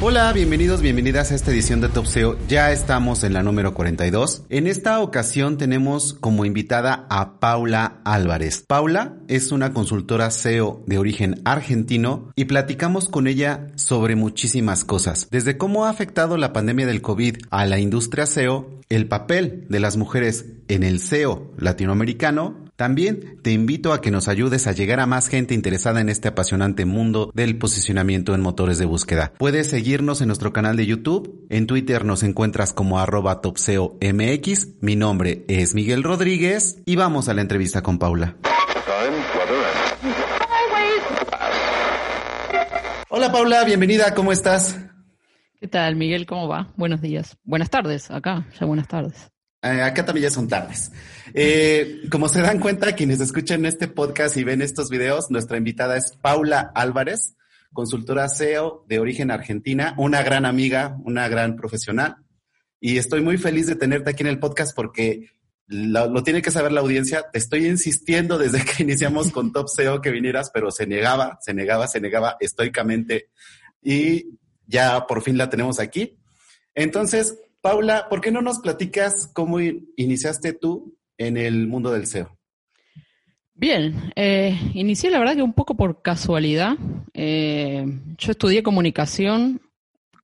Hola, bienvenidos, bienvenidas a esta edición de Top SEO. Ya estamos en la número 42. En esta ocasión tenemos como invitada a Paula Álvarez. Paula es una consultora SEO de origen argentino y platicamos con ella sobre muchísimas cosas. Desde cómo ha afectado la pandemia del COVID a la industria SEO, el papel de las mujeres en el SEO latinoamericano, también te invito a que nos ayudes a llegar a más gente interesada en este apasionante mundo del posicionamiento en motores de búsqueda. Puedes seguirnos en nuestro canal de YouTube, en Twitter nos encuentras como arroba topseomx, mi nombre es Miguel Rodríguez y vamos a la entrevista con Paula. Hola Paula, bienvenida, ¿cómo estás? ¿Qué tal, Miguel? ¿Cómo va? Buenos días. Buenas tardes, acá, ya buenas tardes. Eh, acá también ya son tardes. Eh, como se dan cuenta, quienes escuchan este podcast y ven estos videos, nuestra invitada es Paula Álvarez, consultora SEO de origen argentina, una gran amiga, una gran profesional. Y estoy muy feliz de tenerte aquí en el podcast porque lo, lo, tiene que saber la audiencia. Te estoy insistiendo desde que iniciamos con Top SEO que vinieras, pero se negaba, se negaba, se negaba estoicamente. Y ya por fin la tenemos aquí. Entonces, Paula, ¿por qué no nos platicas cómo iniciaste tú en el mundo del SEO? Bien, eh, inicié la verdad que un poco por casualidad. Eh, yo estudié comunicación,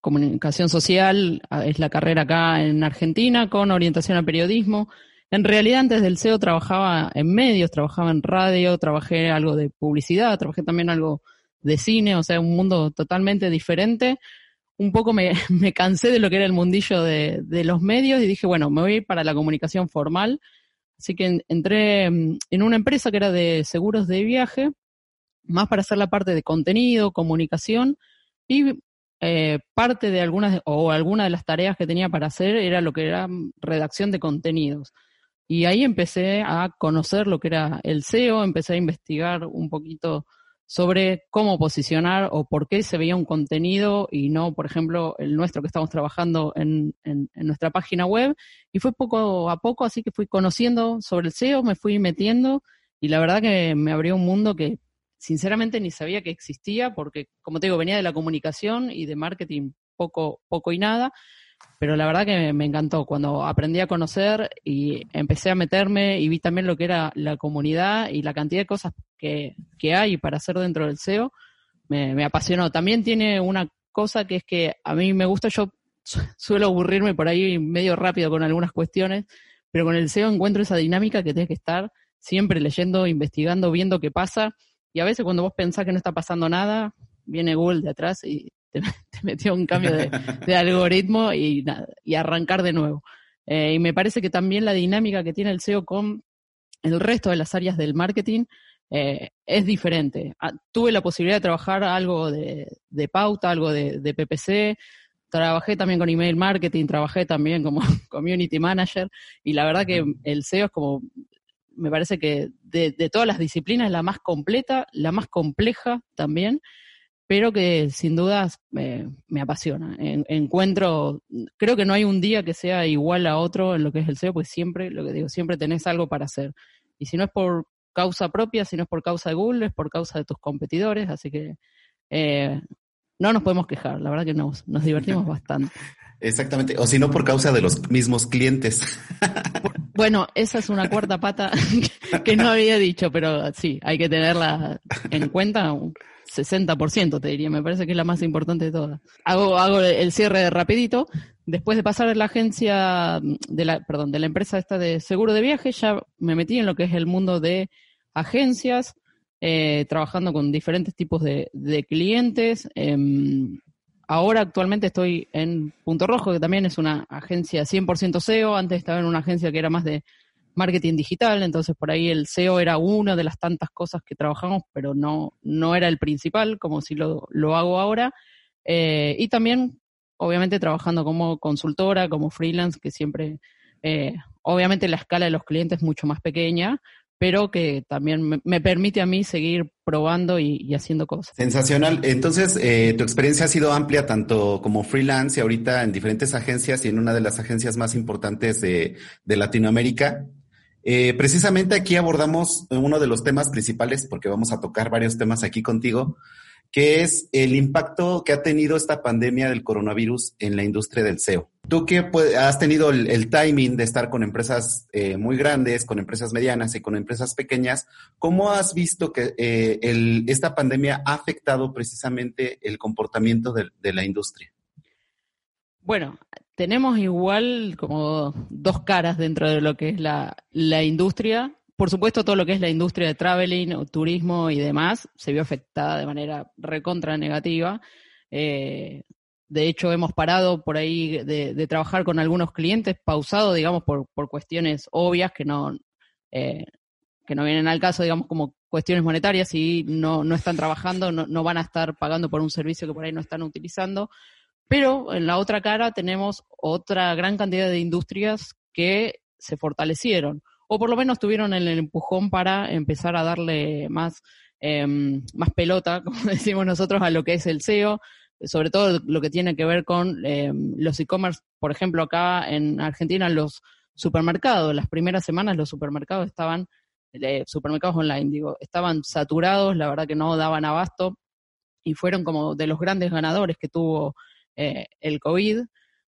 comunicación social, es la carrera acá en Argentina, con orientación a periodismo. En realidad antes del SEO trabajaba en medios, trabajaba en radio, trabajé algo de publicidad, trabajé también algo de cine, o sea, un mundo totalmente diferente un poco me, me, cansé de lo que era el mundillo de, de, los medios y dije, bueno, me voy a ir para la comunicación formal. Así que entré mm, en una empresa que era de seguros de viaje, más para hacer la parte de contenido, comunicación y eh, parte de algunas o alguna de las tareas que tenía para hacer era lo que era mm, redacción de contenidos. Y ahí empecé a conocer lo que era el SEO, empecé a investigar un poquito sobre cómo posicionar o por qué se veía un contenido y no, por ejemplo, el nuestro que estamos trabajando en, en, nuestra página web. Y fue poco a poco, así que fui conociendo sobre el SEO, me fui metiendo y la verdad que me abrió un mundo que sinceramente ni sabía que existía porque, como te digo, venía de la comunicación y de marketing poco, poco y nada pero la verdad que me, encantó cuando aprendí a conocer y empecé a meterme y vi también lo que era la comunidad y la cantidad de cosas que, que hay para hacer dentro del SEO, me, me, apasionó. También tiene una cosa que es que a mí me gusta, yo suelo aburrirme por ahí medio rápido con algunas cuestiones, pero con el SEO encuentro esa dinámica que tienes que estar siempre leyendo, investigando, viendo qué pasa. Y a veces cuando vos pensás que no está pasando nada, viene Google de atrás y te, metió un cambio de, algoritmo y, y, arrancar de nuevo. Eh, y me parece que también la dinámica que tiene el SEO con el resto de las áreas del marketing eh, es diferente. Ah, tuve la posibilidad de trabajar algo de, pauta, algo de, de, PPC, trabajé también con email marketing, trabajé también como community manager y la verdad que el SEO es como, me parece que de, de todas las disciplinas la más completa, la más compleja también pero que sin dudas me apasiona. encuentro, creo que no hay un día que sea igual a otro en lo que es el SEO, pues siempre, lo que digo, siempre tenés algo para hacer. Y si no es por causa propia, si no es por causa de Google, es por causa de tus competidores, así que eh, no nos podemos quejar, la verdad que nos, nos divertimos bastante. Exactamente, o si no por causa de los mismos clientes. Bueno, esa es una cuarta pata que no había dicho, pero sí, hay que tenerla en cuenta. 60% te diría, me parece que es la más importante de todas. Hago, hago el cierre rapidito. Después de pasar de la agencia, de la, perdón, de la empresa esta de seguro de viaje, ya me metí en lo que es el mundo de agencias, eh, trabajando con diferentes tipos de, clientes. Em, ahora actualmente estoy en Punto Rojo, que también es una agencia 100% SEO. Antes estaba en una agencia que era más de marketing digital, entonces por ahí el SEO era una de las tantas cosas que trabajamos, pero no, no era el principal, como si lo, lo hago ahora. Eh, y también, obviamente, trabajando como consultora, como freelance, que siempre, eh, obviamente la escala de los clientes es mucho más pequeña, pero que también me, permite a mí seguir probando y, haciendo cosas. Sensacional. Entonces, eh, tu experiencia ha sido amplia tanto como freelance y ahorita en diferentes agencias y en una de las agencias más importantes de, Latinoamérica. Eh, precisamente aquí abordamos uno de los temas principales, porque vamos a tocar varios temas aquí contigo, que es el impacto que ha tenido esta pandemia del coronavirus en la industria del SEO. Tú que has tenido el, timing de estar con empresas eh, muy grandes, con empresas medianas y con empresas pequeñas, ¿cómo has visto que eh, esta pandemia ha afectado precisamente el comportamiento de, la industria? Bueno, tenemos igual como dos caras dentro de lo que es la, la industria por supuesto, todo lo que es la industria de traveling, turismo y demás se vio afectada de manera recontra negativa. Eh, de hecho, hemos parado por ahí de, trabajar con algunos clientes, pausado, digamos, por, cuestiones obvias que no, eh, que no vienen al caso, digamos, como cuestiones monetarias y no, no están trabajando, no, no van a estar pagando por un servicio que por ahí no están utilizando. Pero en la otra cara tenemos otra gran cantidad de industrias que se fortalecieron o por lo menos tuvieron el empujón para empezar a darle más, em, más pelota, como decimos nosotros, a lo que es el SEO, sobre todo lo que tiene que ver con em, los e-commerce, por ejemplo, acá en Argentina los supermercados, las primeras semanas los supermercados estaban, eh, supermercados online, digo, estaban saturados, la verdad que no daban abasto y fueron como de los grandes ganadores que tuvo eh, el COVID.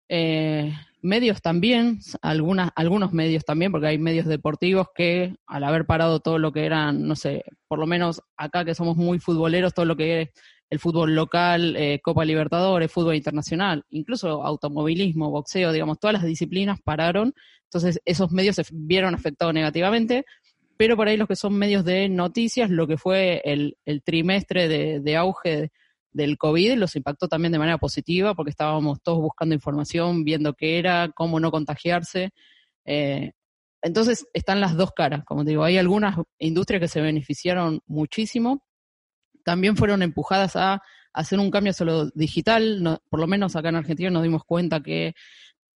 Eh, medios también, algunos medios también, porque hay medios deportivos que al haber parado todo lo que eran, no sé, por lo menos acá que somos muy futboleros, todo lo que es el fútbol local, eh, Copa Libertadores, fútbol internacional, incluso automovilismo, boxeo, digamos, todas las disciplinas pararon, entonces esos medios se vieron afectados negativamente, pero por ahí los que son medios de noticias, lo que fue el, el trimestre de, de auge del COVID los impactó también de manera positiva porque estábamos todos buscando información, viendo qué era, cómo no contagiarse. Eh, entonces están las dos caras, como digo, hay algunas industrias que se beneficiaron muchísimo, también fueron empujadas a hacer un cambio hacia lo digital, por lo menos acá en Argentina nos dimos cuenta que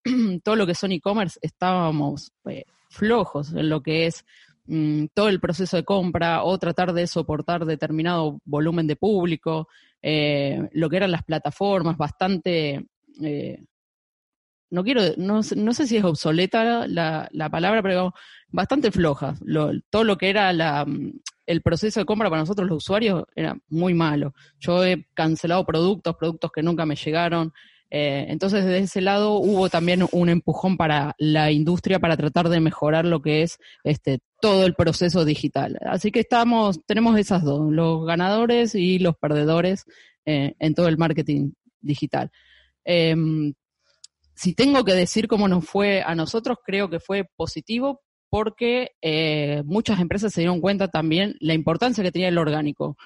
todo lo que son e-commerce estábamos eh, flojos en lo que es mm, todo el proceso de compra o tratar de soportar determinado volumen de público, eh, lo que eran las plataformas, bastante, eh, no quiero, no, no, sé si es obsoleta la, la palabra, pero bastante floja. todo lo que era la, el proceso de compra para nosotros los usuarios era muy malo. Yo he cancelado productos, productos que nunca me llegaron. Eh, entonces, desde ese lado hubo también un empujón para la industria para tratar de mejorar lo que es este todo el proceso digital. Así que estamos, tenemos esas dos, los ganadores y los perdedores eh, en todo el marketing digital. Em, si tengo que decir cómo nos fue a nosotros, creo que fue positivo porque eh, muchas empresas se dieron cuenta también la importancia que tenía el orgánico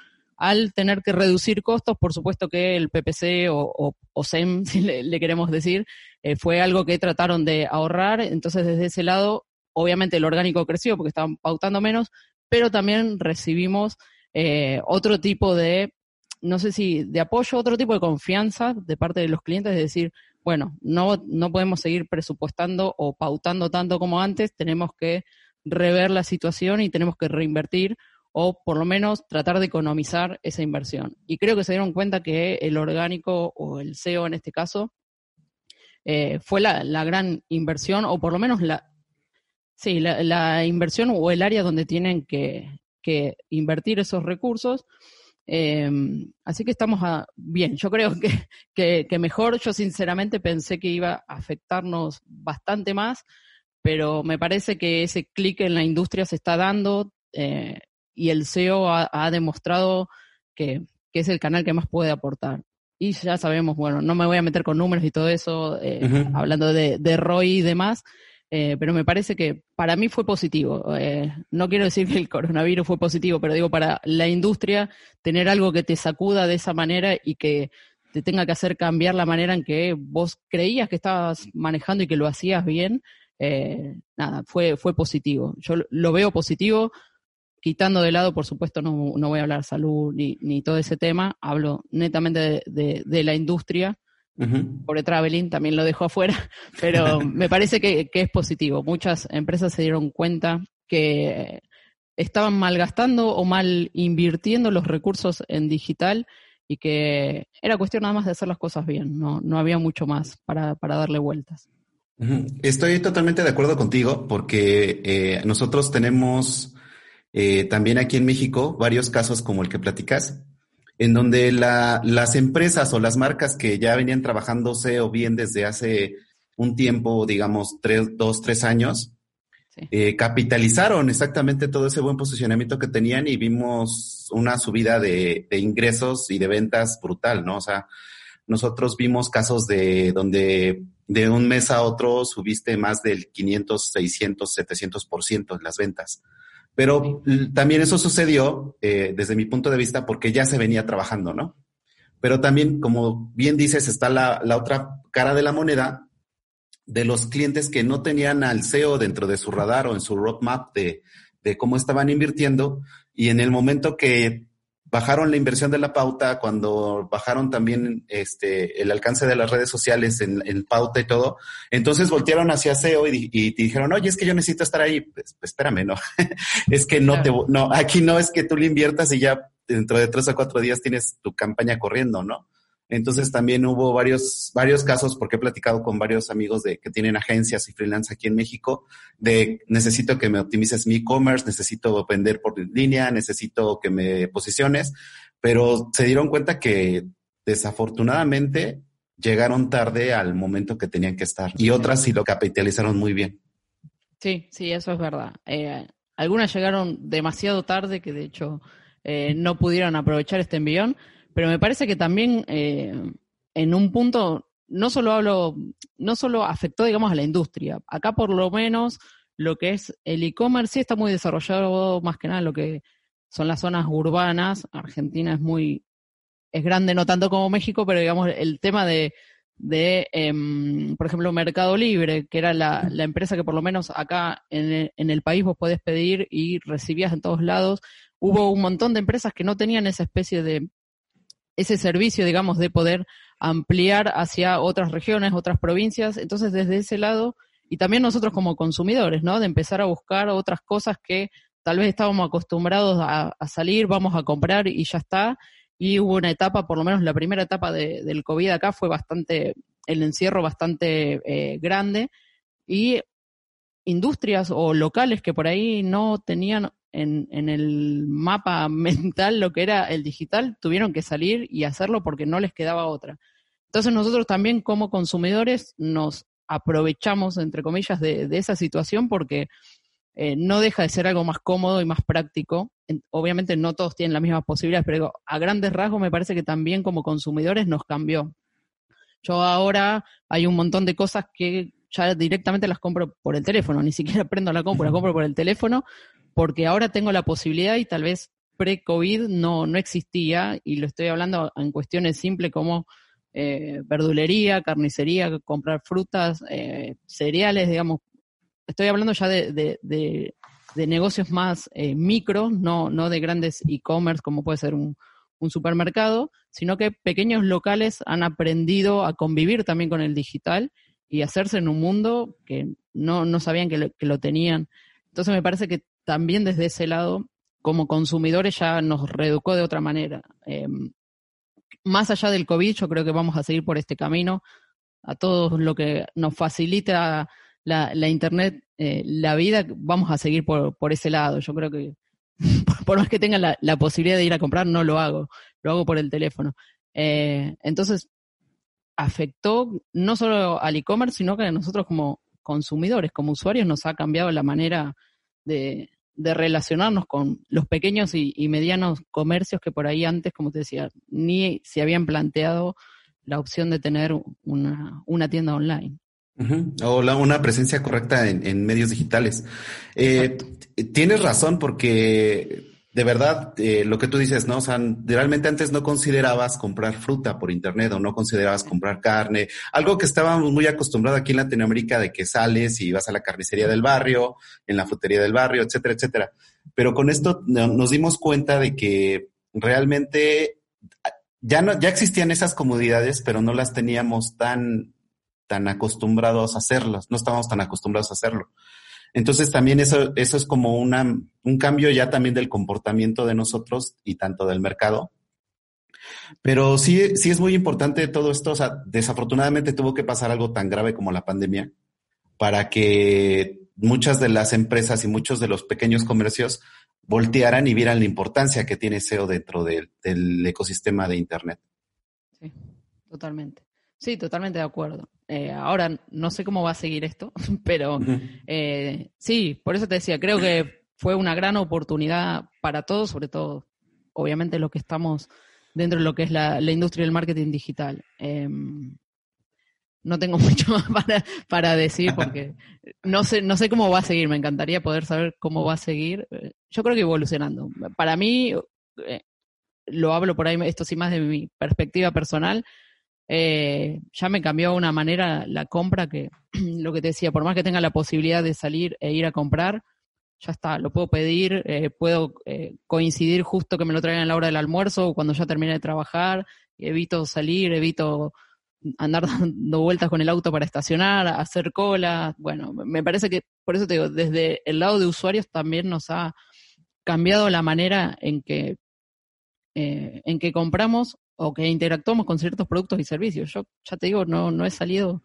al tener que reducir costos, por supuesto que el PPC o, SEM, si le, queremos decir, eh, fue algo que trataron de ahorrar. Entonces, desde ese lado, obviamente el orgánico creció porque estaban pautando menos, pero también recibimos eh, otro tipo de, no sé si de apoyo, otro tipo de confianza de parte de los clientes, de decir, bueno, no, no podemos seguir presupuestando o pautando tanto como antes, tenemos que rever la situación y tenemos que reinvertir o por lo menos tratar de economizar esa inversión. Y creo que se dieron cuenta que el orgánico o el SEO en este caso eh, fue la, gran inversión o por lo menos la, sí, la, inversión o el área donde tienen que, invertir esos recursos. Em, así que estamos bien. Yo creo que, que, mejor, yo sinceramente pensé que iba a afectarnos bastante más, pero me parece que ese clic en la industria se está dando. Eh, y el SEO ha, demostrado que, es el canal que más puede aportar. Y ya sabemos, bueno, no me voy a meter con números y todo eso, eh, hablando de, de ROI y demás, eh, pero me parece que para mí fue positivo. Eh, no quiero decir que el coronavirus fue positivo, pero digo, para la industria, tener algo que te sacuda de esa manera y que te tenga que hacer cambiar la manera en que vos creías que estabas manejando y que lo hacías bien, nada, fue, fue positivo. Yo lo veo positivo, quitando de lado, por supuesto, no, no voy a hablar salud ni, ni, todo ese tema, hablo netamente de, de, la industria. Por el traveling también lo dejo afuera, pero me parece que, que, es positivo. Muchas empresas se dieron cuenta que estaban malgastando o mal invirtiendo los recursos en digital y que era cuestión nada más de hacer las cosas bien, no, no había mucho más para, para darle vueltas. Estoy totalmente de acuerdo contigo porque eh, nosotros tenemos eh, también aquí en México varios casos como el que platicas, en donde la, las empresas o las marcas que ya venían trabajándose o bien desde hace un tiempo, digamos, tres, dos, tres años, eh, capitalizaron exactamente todo ese buen posicionamiento que tenían y vimos una subida de, de, ingresos y de ventas brutal, ¿no? O sea, nosotros vimos casos de donde de un mes a otro subiste más del 500, 600, 700% en las ventas. Pero también eso sucedió, eh, desde mi punto de vista, porque ya se venía trabajando, ¿no? Pero también, como bien dices, está la, la otra cara de la moneda de los clientes que no tenían al SEO dentro de su radar o en su roadmap de, de cómo estaban invirtiendo y en el momento que bajaron la inversión de la pauta, cuando bajaron también este, el alcance de las redes sociales en, en pauta y todo, entonces voltearon hacia SEO y, y, te dijeron, oye, es que yo necesito estar ahí. Pues, pues espérame, no, es que no te, no, aquí no es que tú le inviertas y ya dentro de tres o cuatro días tienes tu campaña corriendo, ¿no? Entonces también hubo varios, varios casos, porque he platicado con varios amigos de que tienen agencias y freelance aquí en México, de necesito que me optimices mi e-commerce, necesito vender por línea, necesito que me posiciones, pero se dieron cuenta que desafortunadamente llegaron tarde al momento que tenían que estar y otras sí lo capitalizaron muy bien. Sí, sí, eso es verdad. Eh, algunas llegaron demasiado tarde que de hecho eh, no pudieron aprovechar este envión pero me parece que también eh, en un punto no solo hablo, no solo afectó, digamos, a la industria. Acá por lo menos lo que es el e-commerce sí está muy desarrollado más que nada lo que son las zonas urbanas. Argentina es muy, es grande, no tanto como México, pero digamos, el tema de, de eh, por ejemplo, Mercado Libre, que era la, la empresa que por lo menos acá en el, en el país vos podés pedir y recibías en todos lados. Hubo un montón de empresas que no tenían esa especie de ese servicio, digamos, de poder ampliar hacia otras regiones, otras provincias. Entonces, desde ese lado, y también nosotros como consumidores, ¿no? De empezar a buscar otras cosas que tal vez estábamos acostumbrados a, salir, vamos a comprar y ya está. Y hubo una etapa, por lo menos la primera etapa de, del COVID acá fue bastante, el encierro bastante eh, grande. Y industrias o locales que por ahí no tenían en, el mapa mental lo que era el digital, tuvieron que salir y hacerlo porque no les quedaba otra. Entonces nosotros también como consumidores nos aprovechamos, entre comillas, de, de esa situación porque eh, no deja de ser algo más cómodo y más práctico. Obviamente no todos tienen las mismas posibilidades, pero a grandes rasgos me parece que también como consumidores nos cambió. Yo ahora hay un montón de cosas que ya directamente las compro por el teléfono, ni siquiera prendo la compra, la compro por el teléfono, porque ahora tengo la posibilidad y tal vez pre-COVID no, no existía, y lo estoy hablando en cuestiones simples como eh, verdulería, carnicería, comprar frutas, eh, cereales, digamos. Estoy hablando ya de, de, de, de negocios más eh, micro, no, no de grandes e-commerce como puede ser un, un supermercado, sino que pequeños locales han aprendido a convivir también con el digital y hacerse en un mundo que no, no sabían que lo, que lo tenían. Entonces me parece que también desde ese lado, como consumidores, ya nos reeducó de otra manera. Eh, más allá del COVID, yo creo que vamos a seguir por este camino. A todos lo que nos facilita la, la Internet, eh, la vida, vamos a seguir por, por ese lado. Yo creo que, por más que tenga la, la, posibilidad de ir a comprar, no lo hago. Lo hago por el teléfono. Eh, entonces, afectó no solo al e-commerce, sino que a nosotros como consumidores, como usuarios, nos ha cambiado la manera de, de relacionarnos con los pequeños y, y, medianos comercios que por ahí antes, como te decía, ni se habían planteado la opción de tener una, una tienda online. Uh -huh. O la, una presencia correcta en, en medios digitales. Eh, tienes razón porque de verdad, eh, lo que tú dices, ¿no? O sea, realmente antes no considerabas comprar fruta por internet o no considerabas comprar carne, algo que estábamos muy acostumbrados aquí en Latinoamérica de que sales y vas a la carnicería del barrio, en la frutería del barrio, etcétera, etcétera. Pero con esto nos dimos cuenta de que realmente ya no, ya existían esas comodidades, pero no las teníamos tan, tan acostumbrados a hacerlas, no estábamos tan acostumbrados a hacerlo. Entonces también eso, eso es como una, un cambio ya también del comportamiento de nosotros y tanto del mercado. Pero sí, sí es muy importante todo esto. O sea, desafortunadamente tuvo que pasar algo tan grave como la pandemia para que muchas de las empresas y muchos de los pequeños comercios voltearan y vieran la importancia que tiene SEO dentro del ecosistema de Internet. Sí, totalmente. Sí, totalmente de acuerdo. Eh, ahora no sé cómo va a seguir esto, pero eh, sí, por eso te decía, creo que fue una gran oportunidad para todos, sobre todo, obviamente, lo que estamos dentro de lo que es la, industria del marketing digital. Em, no tengo mucho más para, para, decir porque no sé, no sé cómo va a seguir. Me encantaría poder saber cómo va a seguir. Yo creo que evolucionando. Para mí, eh, lo hablo por ahí, esto sí más de mi perspectiva personal, eh, ya me cambió de una manera la compra que lo que te decía, por más que tenga la posibilidad de salir e ir a comprar, ya está, lo puedo pedir, eh, puedo eh, coincidir justo que me lo traigan a la hora del almuerzo o cuando ya termine de trabajar, evito salir, evito andar dando vueltas con el auto para estacionar, hacer cola, bueno, me parece que, por eso te digo, desde el lado de usuarios también nos ha cambiado la manera en que, en que compramos o que interactuamos con ciertos productos y servicios. Yo ya te digo, no, no he salido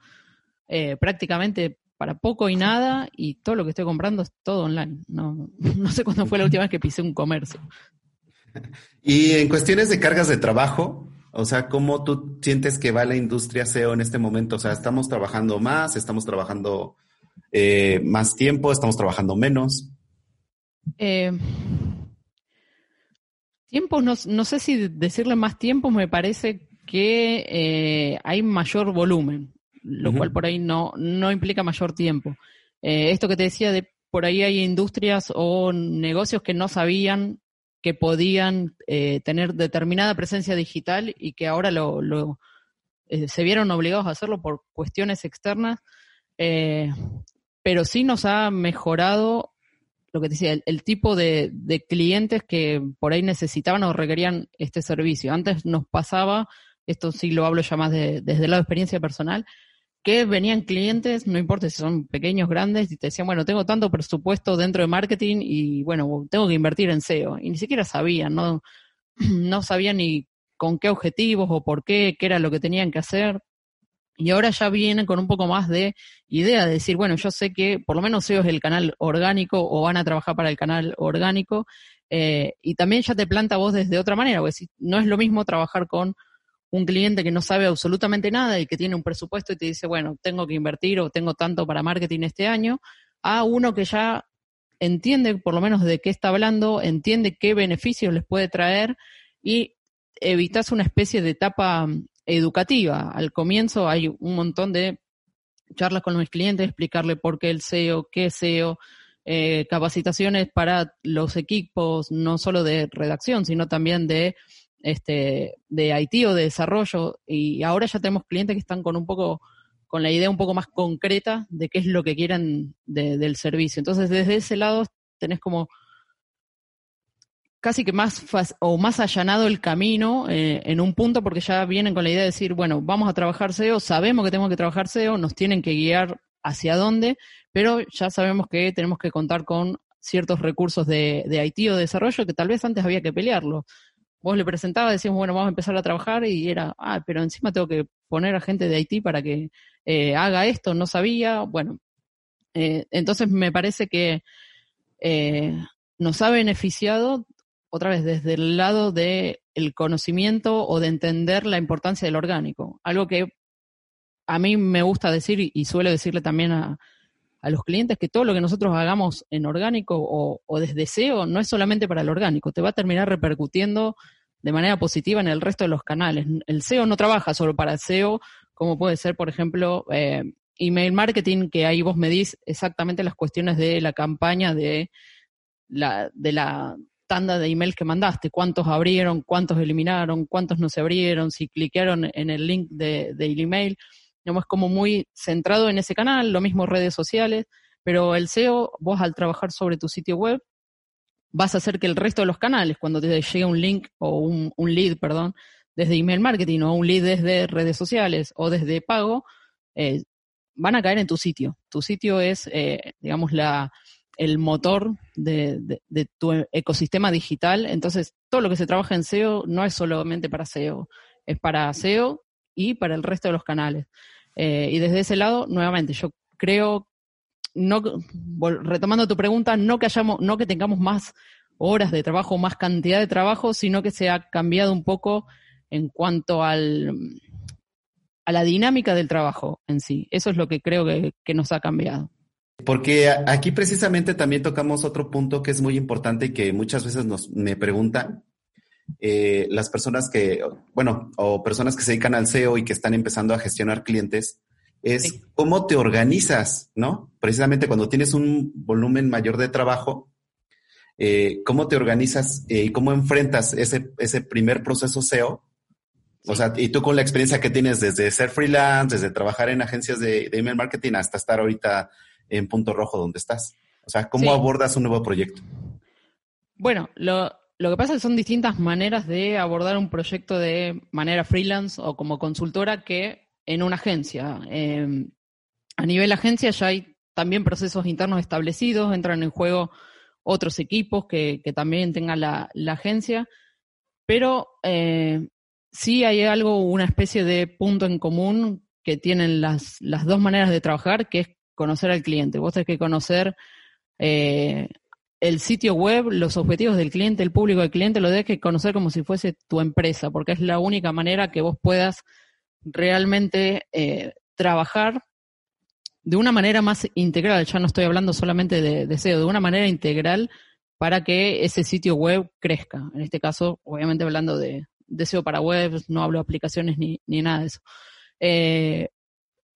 eh, prácticamente para poco y nada y todo lo que estoy comprando es todo online. No, no sé cuándo fue la última vez que pisé un comercio. Y en cuestiones de cargas de trabajo, o sea, ¿cómo tú sientes que va la industria SEO en este momento? O sea, ¿estamos trabajando más? ¿Estamos trabajando eh, más tiempo? ¿Estamos trabajando menos? Eh, Tiempos, no, no, sé si decirle más tiempos, me parece que eh, hay mayor volumen, lo cual por ahí no, no implica mayor tiempo. Eh, esto que te decía de por ahí hay industrias o negocios que no sabían que podían eh, tener determinada presencia digital y que ahora lo, lo se vieron obligados a hacerlo por cuestiones externas, pero sí nos ha mejorado lo que te decía, el, tipo de, clientes que por ahí necesitaban o requerían este servicio. Antes nos pasaba, esto sí lo hablo ya más desde el lado de experiencia personal, que venían clientes, no importa si son pequeños, grandes, y te decían, bueno, tengo tanto presupuesto dentro de marketing y bueno, tengo que invertir en SEO. Y ni siquiera sabían, no, no sabían ni con qué objetivos o por qué, qué era lo que tenían que hacer. Y ahora ya vienen con un poco más de idea de decir, bueno, yo sé que por lo menos SEO es el canal orgánico o van a trabajar para el canal orgánico. Eh, y también ya te planta vos desde otra manera, porque si, no es lo mismo trabajar con un cliente que no sabe absolutamente nada y que tiene un presupuesto y te dice, bueno, tengo que invertir o tengo tanto para marketing este año, a uno que ya entiende por lo menos de qué está hablando, entiende qué beneficios les puede traer y evitas una especie de etapa educativa. Al comienzo hay un montón de charlas con mis clientes, explicarle por qué el SEO, qué SEO, eh, capacitaciones para los equipos, no solo de redacción, sino también de este de IT o de desarrollo. Y ahora ya tenemos clientes que están con un poco, con la idea un poco más concreta de qué es lo que quieren del servicio. Entonces, desde ese lado tenés como casi que más o más allanado el camino eh, en un punto porque ya vienen con la idea de decir, bueno, vamos a trabajar SEO, sabemos que tenemos que trabajar SEO, nos tienen que guiar hacia dónde, pero ya sabemos que tenemos que contar con ciertos recursos de, de IT o de desarrollo que tal vez antes había que pelearlo. Vos le presentabas, decíamos, bueno, vamos a empezar a trabajar y era, ah, pero encima tengo que poner a gente de IT para que eh, haga esto, no sabía. Bueno, eh, entonces me parece que nos ha beneficiado otra vez desde el lado del el conocimiento o de entender la importancia del orgánico. Algo que a mí me gusta decir y suelo decirle también a, a los clientes que todo lo que nosotros hagamos en orgánico o, o, desde SEO no es solamente para el orgánico, te va a terminar repercutiendo de manera positiva en el resto de los canales. El SEO no trabaja solo para SEO, como puede ser, por ejemplo, eh, email marketing, que ahí vos medís exactamente las cuestiones de la campaña de la, de la tanda de emails que mandaste, cuántos abrieron, cuántos eliminaron, cuántos no se abrieron, si cliquearon en el link de, del email. Digamos, como muy centrado en ese canal, lo mismo redes sociales, pero el SEO, vos al trabajar sobre tu sitio web, vas a hacer que el resto de los canales, cuando te llegue un link o un, un lead, perdón, desde email marketing o un lead desde redes sociales o desde pago, eh, van a caer en tu sitio. Tu sitio es, eh, digamos, la, el motor de, tu ecosistema digital. Entonces, todo lo que se trabaja en SEO no es solamente para SEO, es para SEO y para el resto de los canales. Eh, y desde ese lado, nuevamente, yo creo, no, retomando tu pregunta, no que hayamos, no que tengamos más horas de trabajo, más cantidad de trabajo, sino que se ha cambiado un poco en cuanto al, a la dinámica del trabajo en sí. Eso es lo que creo que nos ha cambiado. Porque aquí precisamente también tocamos otro punto que es muy importante y que muchas veces nos me preguntan eh, las personas que, bueno, o personas que se dedican al SEO y que están empezando a gestionar clientes, es cómo te organizas, ¿no? Precisamente cuando tienes un volumen mayor de trabajo, eh, cómo te organizas eh, y cómo enfrentas ese, ese primer proceso SEO. O sea, y tú con la experiencia que tienes desde ser freelance, desde trabajar en agencias de, de email marketing hasta estar ahorita en punto rojo donde estás? O sea, ¿cómo abordas un nuevo proyecto? Bueno, lo, que pasa es que son distintas maneras de abordar un proyecto de manera freelance o como consultora que en una agencia. Em, a nivel agencia ya hay también procesos internos establecidos, entran en juego otros equipos que, también tengan la, agencia, pero eh, sí hay algo, una especie de punto en común que tienen las, las dos maneras de trabajar, que es conocer al cliente. Vos tenés que conocer eh, el sitio web, los objetivos del cliente, el público del cliente, lo debes que conocer como si fuese tu empresa, porque es la única manera que vos puedas realmente eh, trabajar de una manera más integral. Ya no estoy hablando solamente de, de SEO, de una manera integral para que ese sitio web crezca. En este caso, obviamente hablando de, de SEO para webs, no hablo de aplicaciones ni, ni nada de eso. Eh,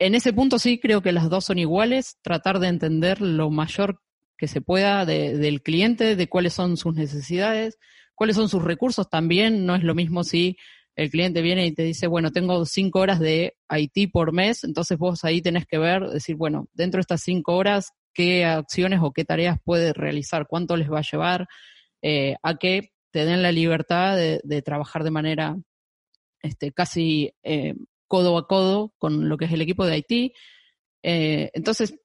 en ese punto sí creo que las dos son iguales, tratar de entender lo mayor que se pueda del cliente, de cuáles son sus necesidades, cuáles son sus recursos también. No es lo mismo si el cliente viene y te dice, bueno, tengo cinco horas de IT por mes, entonces vos ahí tenés que ver, decir, bueno, dentro de estas cinco horas, qué acciones o qué tareas puede realizar, cuánto les va a llevar, eh, a que te den la libertad de, trabajar de manera este, casi eh, codo a codo con lo que es el equipo de Haití. Eh, entonces,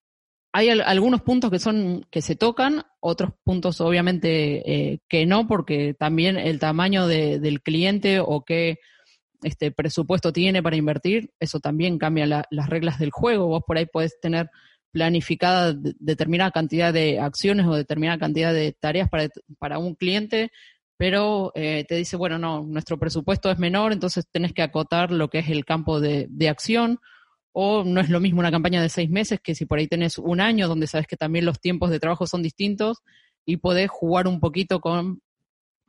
hay algunos puntos que son que se tocan, otros puntos obviamente eh, que no, porque también el tamaño del cliente o qué este presupuesto tiene para invertir, eso también cambia las reglas del juego. Vos por ahí podés tener planificada determinada cantidad de acciones o determinada cantidad de tareas para, para un cliente pero eh, te dice, bueno, no, nuestro presupuesto es menor, entonces tenés que acotar lo que es el campo de, acción, o no es lo mismo una campaña de seis meses que si por ahí tenés un año donde sabes que también los tiempos de trabajo son distintos y podés jugar un poquito con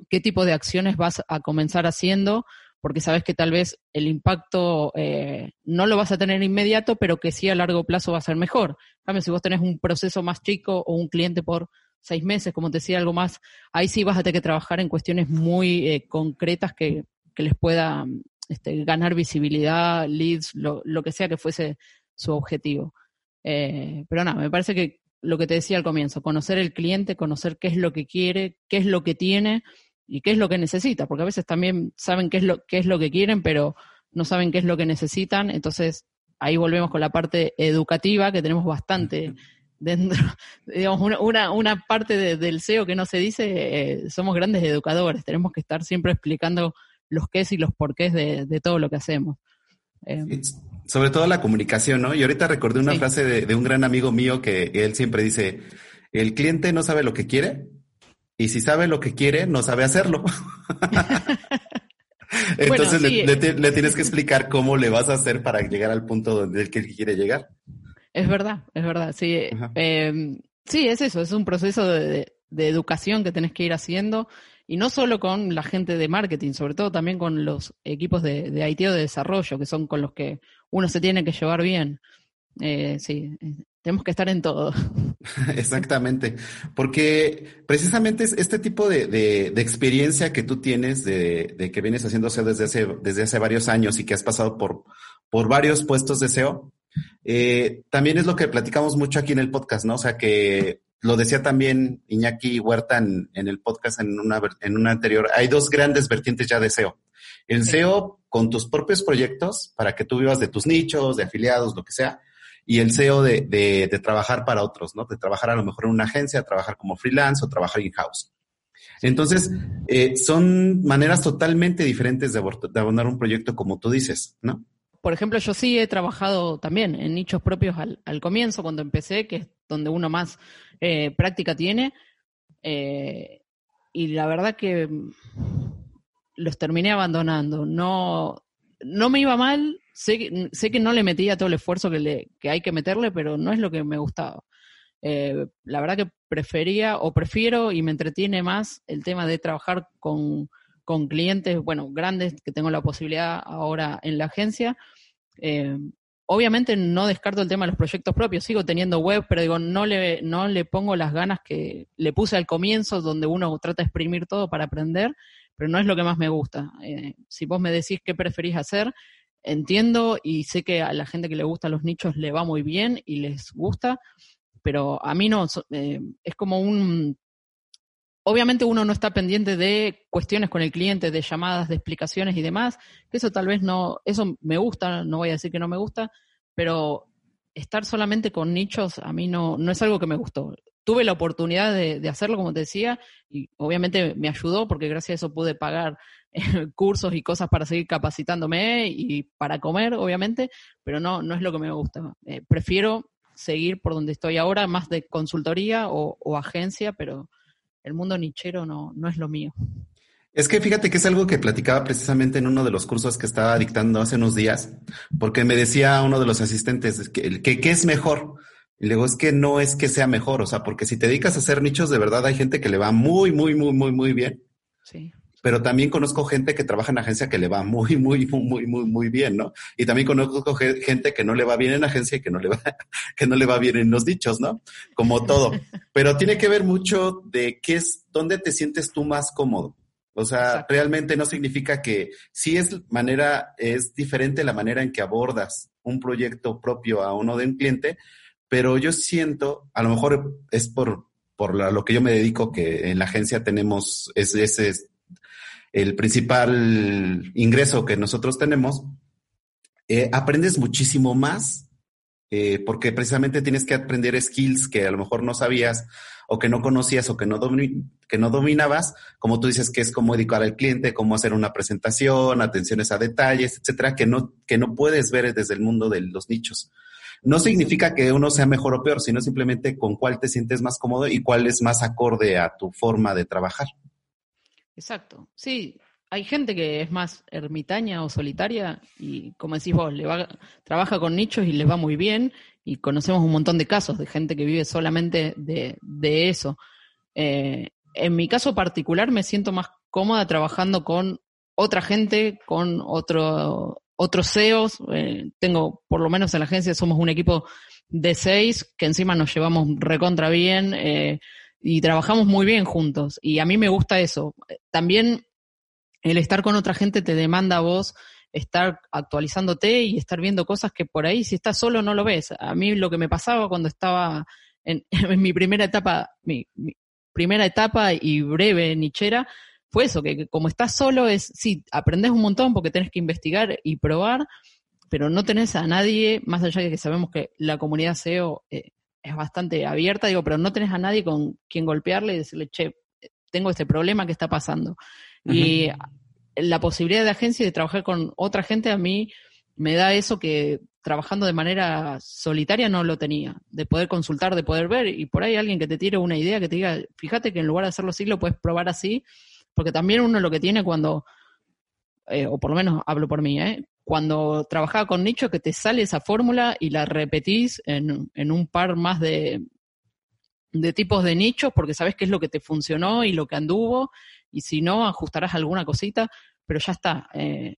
qué tipo de acciones vas a comenzar haciendo, porque sabes que tal vez el impacto eh, no lo vas a tener inmediato, pero que sí a largo plazo va a ser mejor. En cambio, si vos tenés un proceso más chico o un cliente por seis meses, como te decía, algo más, ahí sí vas a tener que trabajar en cuestiones muy eh, concretas que, les pueda este, ganar visibilidad, leads, lo, que sea que fuese su objetivo. Eh, pero nada, me parece que lo que te decía al comienzo, conocer el cliente, conocer qué es lo que quiere, qué es lo que tiene y qué es lo que necesita, porque a veces también saben qué es lo, qué es lo que quieren, pero no saben qué es lo que necesitan, entonces ahí volvemos con la parte educativa, que tenemos bastante dentro, digamos, una, una, una parte del SEO que no se dice, eh, somos grandes educadores, tenemos que estar siempre explicando los qué y los porqués de, de todo lo que hacemos. Eh, sobre todo la comunicación, ¿no? Y ahorita recordé una frase de, de, un gran amigo mío que él siempre dice, el cliente no sabe lo que quiere y si sabe lo que quiere, no sabe hacerlo. Entonces le, le, tienes que explicar cómo le vas a hacer para llegar al punto donde él quiere llegar. Es verdad, es verdad, sí. Eh, sí, es eso, es un proceso de, educación que tenés que ir haciendo y no solo con la gente de marketing, sobre todo también con los equipos de, de IT o de desarrollo, que son con los que uno se tiene que llevar bien. Eh, sí, eh, tenemos que estar en todo. Exactamente, porque precisamente es este tipo de, experiencia que tú tienes de, de, que vienes haciendo SEO desde hace, desde hace varios años y que has pasado por, por varios puestos de SEO, eh, también es lo que platicamos mucho aquí en el podcast, ¿no? O sea que lo decía también Iñaki Huerta en, el podcast en una, en una anterior, hay dos grandes vertientes ya de SEO. El SEO con tus propios proyectos para que tú vivas de tus nichos, de afiliados, lo que sea. y el SEO de, de, de, trabajar para otros, ¿no? De trabajar a lo mejor en una agencia, trabajar como freelance o trabajar in-house. Entonces, eh, son maneras totalmente diferentes de, abordar un proyecto como tú dices, ¿no? Por ejemplo, yo sí he trabajado también en nichos propios al, comienzo, cuando empecé, que es donde uno más eh, práctica tiene. Eh, y la verdad que los terminé abandonando. No, no me iba mal, sé, sé que no le metía todo el esfuerzo que, le, que hay que meterle, pero no es lo que me gustaba. Eh, la verdad que prefería o prefiero y me entretiene más el tema de trabajar con, con clientes, bueno, grandes, que tengo la posibilidad ahora en la agencia. Eh, obviamente no descarto el tema de los proyectos propios, sigo teniendo web, pero digo, no le, no le pongo las ganas que le puse al comienzo, donde uno trata de exprimir todo para aprender, pero no es lo que más me gusta. Eh, si vos me decís qué preferís hacer, entiendo y sé que a la gente que le gusta los nichos le va muy bien y les gusta, pero a mí no, eh, es como un... Obviamente uno no está pendiente de cuestiones con el cliente, de llamadas, de explicaciones y demás, eso tal vez no, eso me gusta, no voy a decir que no me gusta, pero estar solamente con nichos a mí no, no es algo que me gustó. Tuve la oportunidad de, hacerlo, como te decía, y obviamente me ayudó porque gracias a eso pude pagar eh, cursos y cosas para seguir capacitándome y para comer, obviamente, pero no, no es lo que me gusta. Eh, prefiero seguir por donde estoy ahora, más de consultoría o, agencia, pero el mundo nichero no, no es lo mío. Es que fíjate que es algo que platicaba precisamente en uno de los cursos que estaba dictando hace unos días, porque me decía uno de los asistentes que, que, que es mejor. Y luego es que no es que sea mejor, o sea, porque si te dedicas a hacer nichos, de verdad hay gente que le va muy, muy, muy, muy, muy bien. Sí pero también conozco gente que trabaja en agencia que le va muy, muy, muy, muy, muy bien, ¿no? Y también conozco gente que no le va bien en agencia y que no le va, que no le va bien en los dichos, ¿no? Como todo. Pero tiene que ver mucho de qué es, dónde te sientes tú más cómodo. O sea, realmente no significa que si es manera, es diferente la manera en que abordas un proyecto propio a uno de un cliente, pero yo siento, a lo mejor es por, por lo que yo me dedico, que en la agencia tenemos ese, ese el principal ingreso que nosotros tenemos, eh, aprendes muchísimo más eh, porque precisamente tienes que aprender skills que a lo mejor no sabías o que no conocías o que no, que no dominabas, como tú dices que es cómo educar al cliente, cómo hacer una presentación, atenciones a detalles, etcétera, que no, que no puedes ver desde el mundo de los nichos. No significa que uno sea mejor o peor, sino simplemente con cuál te sientes más cómodo y cuál es más acorde a tu forma de trabajar. Exacto. Sí, hay gente que es más ermitaña o solitaria y, como decís vos, le va, trabaja con nichos y les va muy bien y conocemos un montón de casos de gente que vive solamente de, de eso. Eh, en mi caso particular me siento más cómoda trabajando con otra gente, con otro, otros CEOs. Eh, tengo, por lo menos en la agencia, somos un equipo de seis que encima nos llevamos recontra bien. Eh, y trabajamos muy bien juntos. Y a mí me gusta eso. También el estar con otra gente te demanda a vos estar actualizándote y estar viendo cosas que por ahí si estás solo no lo ves. A mí lo que me pasaba cuando estaba en, mi primera etapa, mi, primera etapa y breve nichera, fue eso, que, como estás solo es, sí, aprendes un montón porque tenés que investigar y probar, pero no tenés a nadie, más allá de que sabemos que la comunidad SEO eh, es bastante abierta, digo, pero no tenés a nadie con quien golpearle y decirle, che, tengo este problema que está pasando. Y la posibilidad de agencia de trabajar con otra gente a mí me da eso que trabajando de manera solitaria no lo tenía, de poder consultar, de poder ver, y por ahí alguien que te tire una idea, que te diga, fíjate que en lugar de hacerlo así, lo puedes probar así, porque también uno lo que tiene cuando, eh, o por lo menos hablo por mí, ¿eh? cuando trabajaba con nicho que te sale esa fórmula y la repetís en, en un par más de, de tipos de nichos porque sabes qué es lo que te funcionó y lo que anduvo y si no ajustarás alguna cosita, pero ya está. Eh,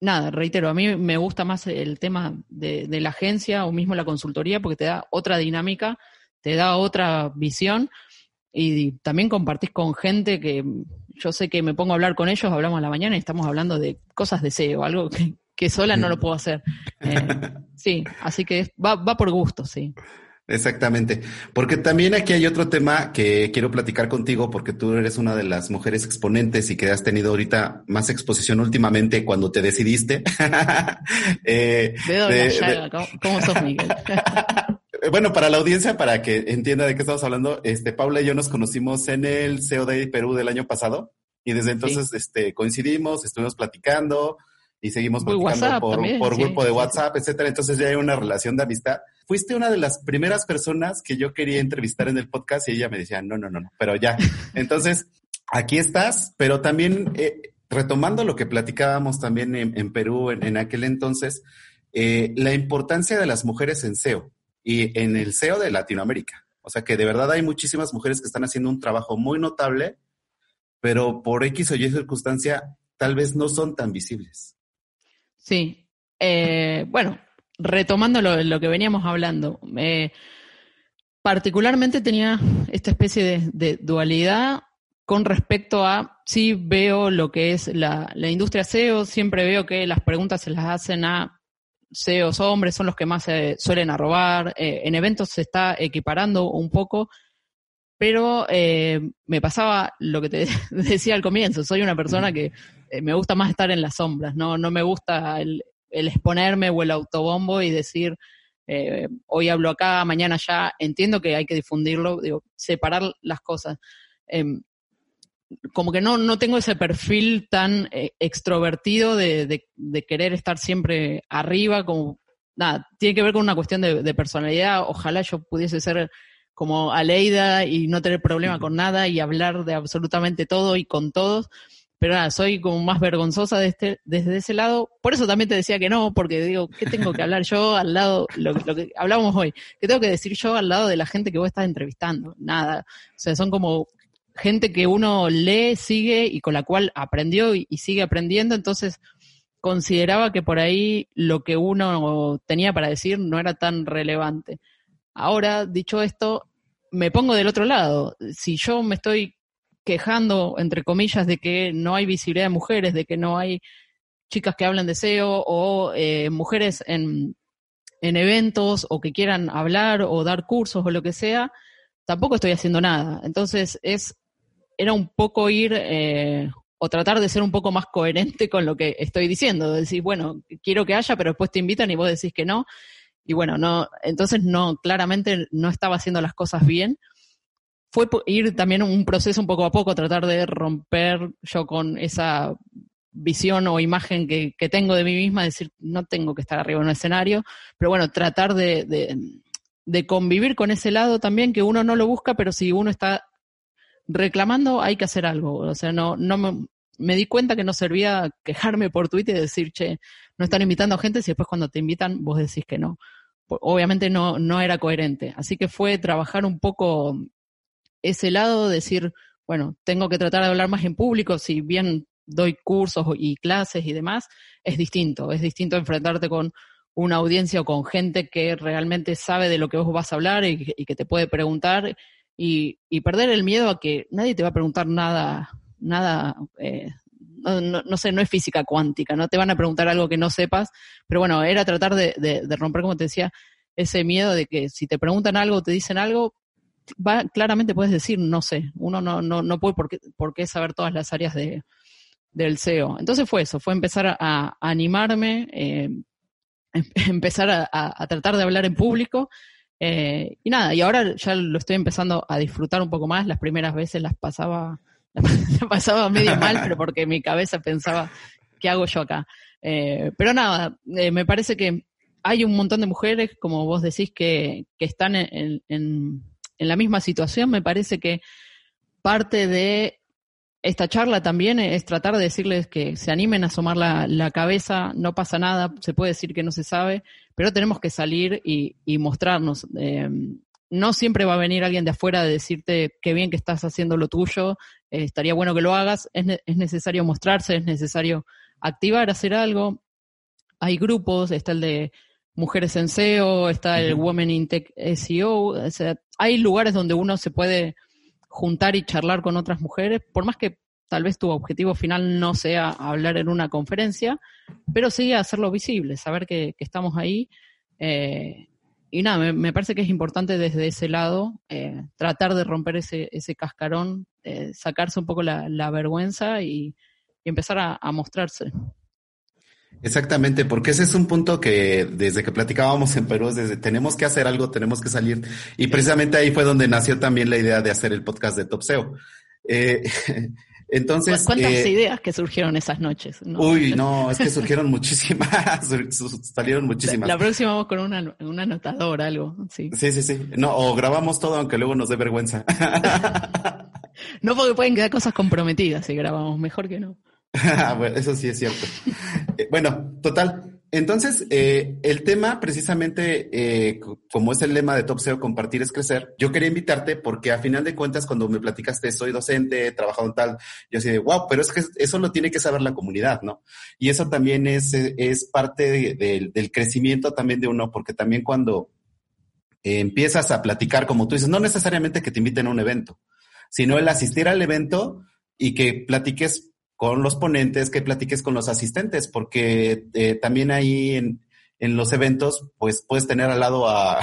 nada, reitero, a mí me gusta más el tema de, de, la agencia o mismo la consultoría porque te da otra dinámica, te da otra visión y también compartís con gente que yo sé que me pongo a hablar con ellos, hablamos a la mañana y estamos hablando de cosas de SEO, algo que, sola no lo puedo hacer. Eh, sí, así que va, va por gusto, sí. Exactamente, porque también aquí hay otro tema que quiero platicar contigo porque tú eres una de las mujeres exponentes y que has tenido ahorita más exposición últimamente cuando te decidiste. eh, de, ¿Cómo, sos, Miguel? bueno, para la audiencia, para que entienda de qué estamos hablando, este, Paula y yo nos conocimos en el COD Perú del año pasado y desde entonces este, coincidimos, estuvimos platicando y seguimos platicando por, grupo de WhatsApp, etcétera. Entonces ya hay una relación de amistad. Fuiste una de las primeras personas que yo quería entrevistar en el podcast y ella me decía, no, no, no, no, pero ya. Entonces, aquí estás, pero también eh, retomando lo que platicábamos también en, Perú en, aquel entonces, eh, la importancia de las mujeres en SEO y en el SEO de Latinoamérica. O sea que de verdad hay muchísimas mujeres que están haciendo un trabajo muy notable, pero por X o Y circunstancia tal vez no son tan visibles. Sí. Eh, bueno, retomando lo, que veníamos hablando, eh, particularmente tenía esta especie de, dualidad con respecto a, sí veo lo que es la, industria SEO, siempre veo que las preguntas se las hacen a SEOs hombres, son los que más se suelen arrobar, eh, en eventos se está equiparando un poco, pero me pasaba lo que te decía al comienzo, soy una persona que eh, me gusta más estar en las sombras, no, no me gusta el, exponerme o el autobombo y decir, eh, hoy hablo acá, mañana allá, entiendo que hay que difundirlo, digo, separar las cosas. Em, como que no, no tengo ese perfil tan eh, extrovertido de, querer estar siempre arriba, como, nada, tiene que ver con una cuestión de, de personalidad, ojalá yo pudiese ser como Aleida y no tener problema con nada y hablar de absolutamente todo y con todos pero nada, soy como más vergonzosa este, desde ese lado. Por eso también te decía que no, porque digo, ¿qué tengo que hablar yo al lado, lo, lo que hablábamos hoy? ¿Qué tengo que decir yo al lado de la gente que vos estás entrevistando? Nada. O sea, son como gente que uno lee, sigue y con la cual aprendió y, sigue aprendiendo. Entonces, consideraba que por ahí lo que uno tenía para decir no era tan relevante. Ahora, dicho esto, me pongo del otro lado. Si yo me estoy quejando, entre comillas, de que no hay visibilidad de mujeres, de que no hay chicas que hablan de SEO o eh, mujeres en, en eventos o que quieran hablar o dar cursos o lo que sea, tampoco estoy haciendo nada. Entonces, es, era un poco ir eh, o tratar de ser un poco más coherente con lo que estoy diciendo. Decir, bueno, quiero que haya, pero después te invitan y vos decís que no. Y bueno, no, entonces no, claramente no estaba haciendo las cosas bien fue ir también un proceso un poco a poco, tratar de romper yo con esa visión o imagen que, tengo de mí misma, decir, no tengo que estar arriba en un escenario, pero bueno, tratar de, de, convivir con ese lado también, que uno no lo busca, pero si uno está reclamando, hay que hacer algo. O sea, no, no me, me di cuenta que no servía quejarme por Twitter y decir, che, no están invitando a gente, si después cuando te invitan vos decís que no. Obviamente no, no era coherente. Así que fue trabajar un poco ese lado, decir, bueno, tengo que tratar de hablar más en público, si bien doy cursos y clases y demás, es distinto, es distinto enfrentarte con una audiencia o con gente que realmente sabe de lo que vos vas a hablar y, que te puede preguntar y, perder el miedo a que nadie te va a preguntar nada, nada, eh, no, sé, no es física cuántica, no te van a preguntar algo que no sepas, pero bueno, era tratar de, de romper, como te decía, ese miedo de que si te preguntan algo, te dicen algo, va, claramente puedes decir, no sé, uno no, no, no puede por qué, por qué saber todas las áreas de, del SEO. Entonces fue eso, fue empezar a, animarme, eh, em, empezar a, tratar de hablar en público. Eh, y nada, y ahora ya lo estoy empezando a disfrutar un poco más. Las primeras veces las pasaba, las pasaba medio mal, pero porque mi cabeza pensaba, ¿qué hago yo acá? Eh, pero nada, me parece que hay un montón de mujeres, como vos decís, que, que están en, en la misma situación, me parece que parte de esta charla también es tratar de decirles que se animen a asomar la, cabeza, no pasa nada, se puede decir que no se sabe, pero tenemos que salir y, mostrarnos. Em, no siempre va a venir alguien de afuera a decirte qué bien que estás haciendo lo tuyo, eh, estaría bueno que lo hagas, es, es, necesario mostrarse, es necesario activar, hacer algo. Hay grupos, está el de Mujeres en SEO, está el Women in Tech SEO, hay lugares donde uno se puede juntar y charlar con otras mujeres, por más que tal vez tu objetivo final no sea hablar en una conferencia, pero sí hacerlo visible, saber que, estamos ahí. Eh, y nada, me, parece que es importante desde ese lado eh, tratar de romper ese, ese cascarón, eh, sacarse un poco la, vergüenza y, empezar a, mostrarse. Exactamente, porque ese es un punto que desde que platicábamos en Perú, desde tenemos que hacer algo, tenemos que salir. Y precisamente ahí fue donde nació también la idea de hacer el podcast de Top SEO. Eh, entonces. ¿Cuántas eh, ideas que surgieron esas noches? Uy, no, es que surgieron muchísimas, salieron muchísimas. La, próxima vamos con una, un anotador, algo, sí. Sí, sí, sí. No, o grabamos todo aunque luego nos dé vergüenza. no porque pueden quedar cosas comprometidas si grabamos, mejor que no. bueno, eso sí es cierto. Eh, bueno, total. Entonces, eh, el tema precisamente, eh, como es el lema de Top SEO, compartir es crecer, yo quería invitarte porque a final de cuentas, cuando me platicaste, soy docente, he trabajado en tal, yo así de, wow, pero es que eso lo tiene que saber la comunidad, ¿no? Y eso también es, es parte del crecimiento también de uno, porque también cuando empiezas a platicar, como tú dices, no necesariamente que te inviten a un evento, sino el asistir al evento y que platiques con los ponentes, que platiques con los asistentes, porque eh, también ahí en, en, los eventos, pues puedes tener al lado a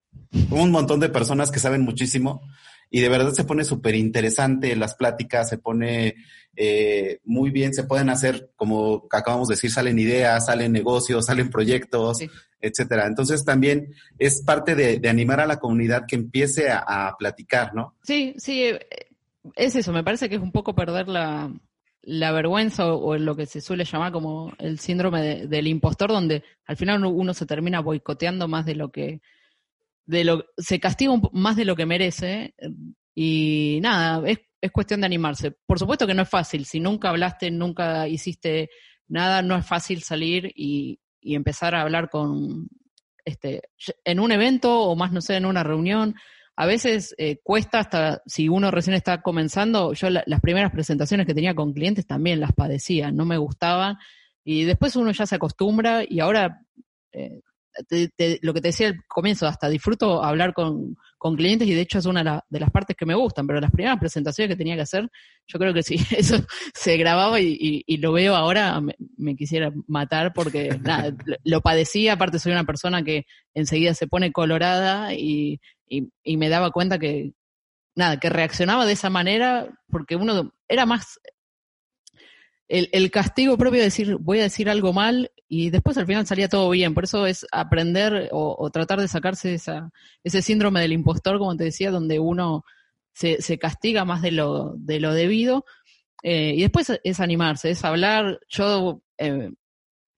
un montón de personas que saben muchísimo y de verdad se pone súper interesante las pláticas, se pone eh, muy bien, se pueden hacer, como acabamos de decir, salen ideas, salen negocios, salen proyectos, etcétera. Entonces también es parte de, animar a la comunidad que empiece a, a platicar, ¿no? Sí, sí, eh, es eso, me parece que es un poco perder la, la vergüenza o, lo que se suele llamar como el síndrome del impostor, donde al final uno, se termina boicoteando más de lo que, de lo, se castiga más de lo que merece y nada, es, es cuestión de animarse. Por supuesto que no es fácil, si nunca hablaste, nunca hiciste nada, no es fácil salir y, y empezar a hablar con, este, en un evento o más, no sé, en una reunión, a veces eh, cuesta hasta, si uno recién está comenzando, yo las primeras presentaciones que tenía con clientes también las padecía, no me gustaban, y después uno ya se acostumbra y ahora, eh, lo que te decía al comienzo, hasta disfruto hablar con, con clientes y de hecho es una de, las partes que me gustan, pero las primeras presentaciones que tenía que hacer, yo creo que si eso se grababa y, lo veo ahora, me, quisiera matar porque nada, lo padecía, aparte soy una persona que enseguida se pone colorada y y, me daba cuenta que, nada, que reaccionaba de esa manera porque uno era más el, el, castigo propio de decir voy a decir algo mal y después al final salía todo bien. Por eso es aprender o, tratar de sacarse esa, ese síndrome del impostor, como te decía, donde uno se, se castiga más de lo, de lo debido. Eh, y después es animarse, es hablar. Yo, eh,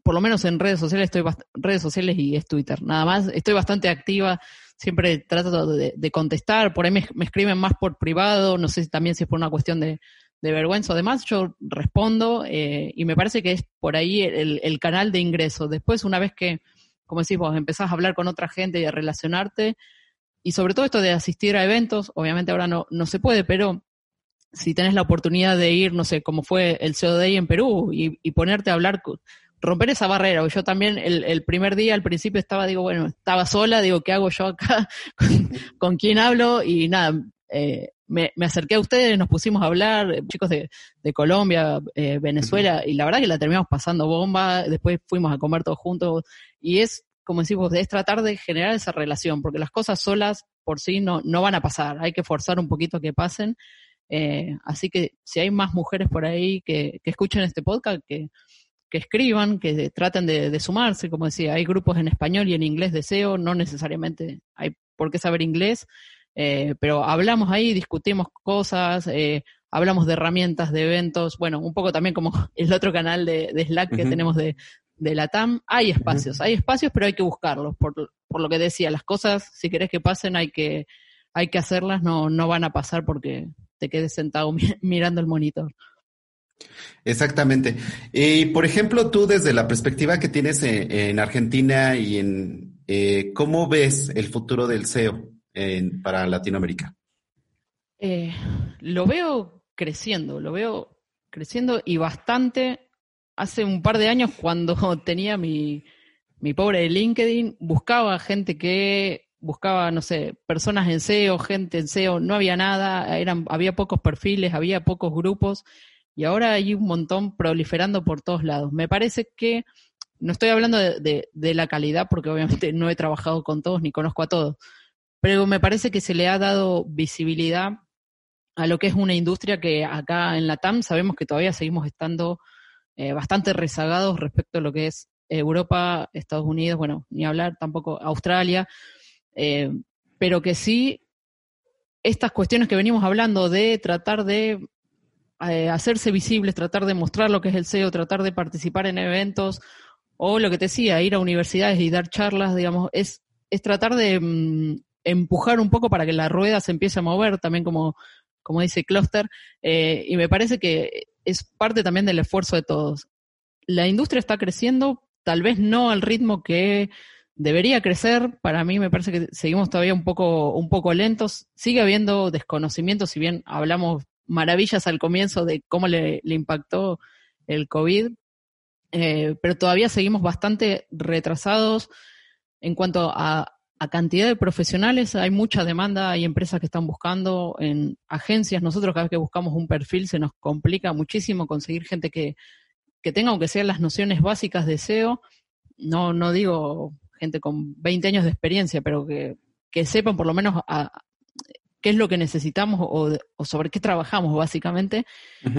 por lo menos en redes sociales, estoy redes sociales y es Twitter, nada más. Estoy bastante activa siempre trato de, contestar, por ahí me, escriben más por privado, no sé si también si es por una cuestión de, vergüenza o demás, yo respondo eh, y me parece que es por ahí el, canal de ingreso. Después, una vez que, como decís vos, empezás a hablar con otra gente y a relacionarte, y sobre todo esto de asistir a eventos, obviamente ahora no, no se puede, pero si tenés la oportunidad de ir, no sé, como fue el CEO Day en Perú, y, y ponerte a hablar romper esa barrera. Yo también el, primer día, al principio estaba, digo, bueno, estaba sola, digo, ¿qué hago yo acá? ¿Con, quién hablo? Y nada, eh, me, acerqué a ustedes, nos pusimos a hablar, eh, chicos de, Colombia, eh, Venezuela, y la verdad que la terminamos pasando bomba, después fuimos a comer todos juntos, y es, como decimos, es tratar de generar esa relación, porque las cosas solas por sí no, no van a pasar, hay que forzar un poquito que pasen. así que si hay más mujeres por ahí que, que escuchen este podcast, que, que escriban, que traten de, sumarse, como decía, hay grupos en español y en inglés de SEO, no necesariamente hay por qué saber inglés, eh, pero hablamos ahí, discutimos cosas, eh, hablamos de herramientas, de eventos, bueno, un poco también como el otro canal de, Slack que tenemos de, de la TAM, hay espacios, hay espacios, pero hay que buscarlos, por, por lo que decía, las cosas, si querés que pasen, hay que, hay que hacerlas, no, no van a pasar porque te quedes sentado mirando el monitor. Exactamente. Y por ejemplo, tú desde la perspectiva que tienes en, Argentina y en eh, cómo ves el futuro del SEO para Latinoamérica. Eh, lo veo creciendo, lo veo creciendo y bastante. Hace un par de años cuando tenía mi, mi pobre LinkedIn, buscaba gente que buscaba, no sé, personas en SEO, gente en SEO, no había nada, eran, había pocos perfiles, había pocos grupos y ahora hay un montón proliferando por todos lados. Me parece que no estoy hablando de, la calidad porque obviamente no he trabajado con todos ni conozco a todos, pero me parece que se le ha dado visibilidad a lo que es una industria que acá en la TAM sabemos que todavía seguimos estando eh, bastante rezagados respecto a lo que es Europa, Estados Unidos, bueno, ni hablar tampoco Australia, eh, pero que sí estas cuestiones que venimos hablando de tratar de eh, hacerse visibles, tratar de mostrar lo que es el SEO, tratar de participar en eventos, o lo que te decía, ir a universidades y dar charlas, digamos, es, es tratar de mm, empujar un poco para que la rueda se empiece a mover, también como, como dice Cluster, eh, y me parece que es parte también del esfuerzo de todos. La industria está creciendo, tal vez no al ritmo que debería crecer. Para mí me parece que seguimos todavía un poco, un poco lentos. Sigue habiendo desconocimiento, si bien hablamos maravillas al comienzo de cómo le, impactó el COVID, eh, pero todavía seguimos bastante retrasados en cuanto a, cantidad de profesionales. Hay mucha demanda, hay empresas que están buscando en agencias. Nosotros cada vez que buscamos un perfil se nos complica muchísimo conseguir gente que, que tenga, aunque sean las nociones básicas de SEO. No, no digo gente con 20 años de experiencia, pero que, sepan por lo menos a, qué es lo que necesitamos o, sobre qué trabajamos básicamente.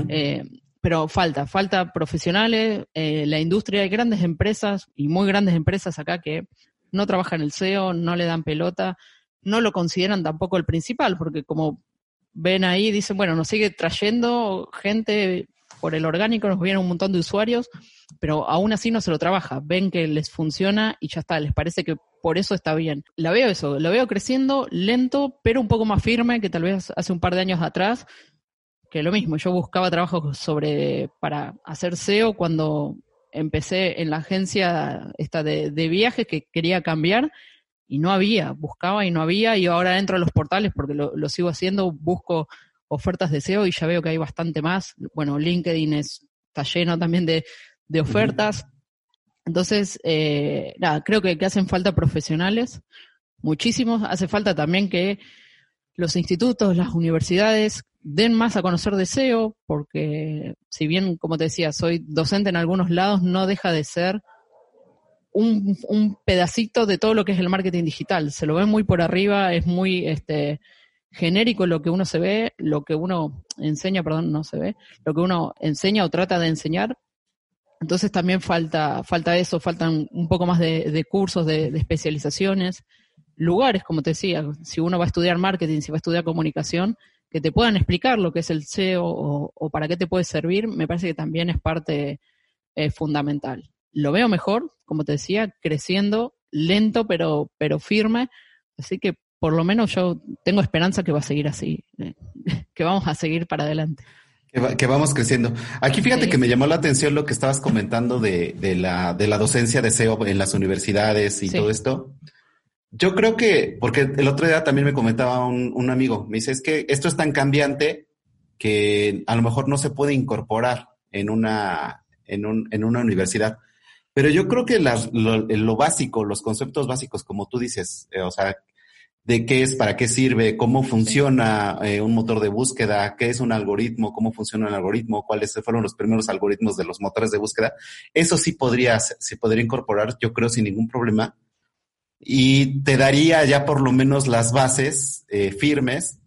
Eh, pero falta, falta profesionales, eh, la industria, hay grandes empresas y muy grandes empresas acá que no trabajan el SEO, no le dan pelota, no lo consideran tampoco el principal, porque como ven ahí, dicen, bueno, nos sigue trayendo gente por el orgánico, nos vienen un montón de usuarios, pero aún así no se lo trabaja. Ven que les funciona y ya está, les parece que por eso está bien. La veo eso, lo veo creciendo lento, pero un poco más firme que tal vez hace un par de años atrás, que lo mismo, yo buscaba trabajo sobre para hacer SEO cuando empecé en la agencia esta de, viajes que quería cambiar y no había, buscaba y no había y ahora entro a los portales porque lo, lo sigo haciendo, busco ofertas de SEO y ya veo que hay bastante más. Bueno, LinkedIn está lleno también de, ofertas. Entonces, eh, nada, creo que, hacen falta profesionales, muchísimos. Hace falta también que los institutos, las universidades den más a conocer de SEO, porque si bien, como te decía, soy docente en algunos lados, no deja de ser un, un pedacito de todo lo que es el marketing digital. Se lo ve muy por arriba, es muy, este, genérico lo que uno se ve, lo que uno enseña, perdón, no se ve, lo que uno enseña o trata de enseñar. Entonces también falta, falta eso, faltan un poco más de, cursos, de, especializaciones, lugares, como te decía, si uno va a estudiar marketing, si va a estudiar comunicación, que te puedan explicar lo que es el SEO o, para qué te puede servir, me parece que también es parte eh, fundamental. Lo veo mejor, como te decía, creciendo, lento pero, pero firme, así que por lo menos yo tengo esperanza que va a seguir así, eh, que vamos a seguir para adelante. Que, vamos creciendo. Aquí fíjate que me llamó la atención lo que estabas comentando de, la, de la docencia de SEO en las universidades y todo esto. Yo creo que, porque el otro día también me comentaba un, un, amigo, me dice, es que esto es tan cambiante que a lo mejor no se puede incorporar en una, en, un, en una universidad. Pero yo creo que lo, básico, los conceptos básicos, como tú dices, eh, o sea, de qué es, para qué sirve, cómo funciona eh, un motor de búsqueda, qué es un algoritmo, cómo funciona un algoritmo, cuáles fueron los primeros algoritmos de los motores de búsqueda. Eso sí podría, se podría incorporar, yo creo, sin ningún problema. Y te daría ya por lo menos las bases eh, firmes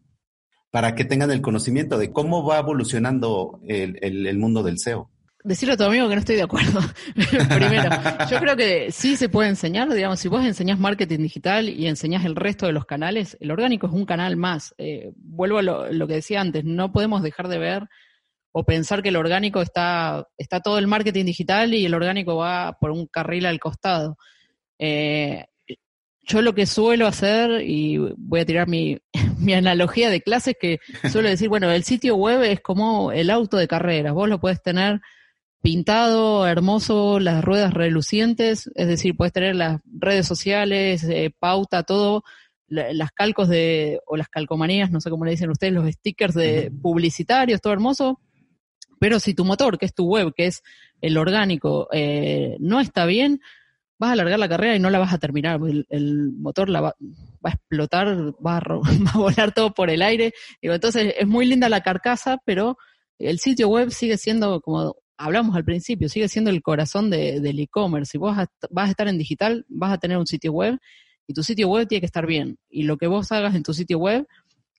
para que tengan el conocimiento de cómo va evolucionando el, el mundo del SEO decirle a tu amigo que no estoy de acuerdo. Primero, yo creo que sí se puede enseñar, digamos, si vos enseñás marketing digital y enseñás el resto de los canales, el orgánico es un canal más. Eh, vuelvo a lo, que decía antes, no podemos dejar de ver o pensar que el orgánico está, está todo el marketing digital y el orgánico va por un carril al costado. Eh, yo lo que suelo hacer, y voy a tirar mi, mi analogía de clases, que suelo decir, bueno, el sitio web es como el auto de carreras, vos lo puedes tener pintado, hermoso, las ruedas relucientes, es decir, puedes tener las redes sociales, eh, pauta, todo, las calcos de, o las calcomanías, no sé cómo le dicen ustedes, los stickers de publicitarios, todo hermoso, pero si tu motor, que es tu web, que es el orgánico, eh, no está bien, vas a alargar la carrera y no la vas a terminar. El, motor la va, va, a explotar, va a, va a volar todo por el aire. Digo, entonces es muy linda la carcasa, pero el sitio web sigue siendo como hablamos al principio, sigue siendo el corazón del e-commerce. Si vos vas a estar en digital, vas a tener un sitio web y tu sitio web tiene que estar bien. Y lo que vos hagas en tu sitio web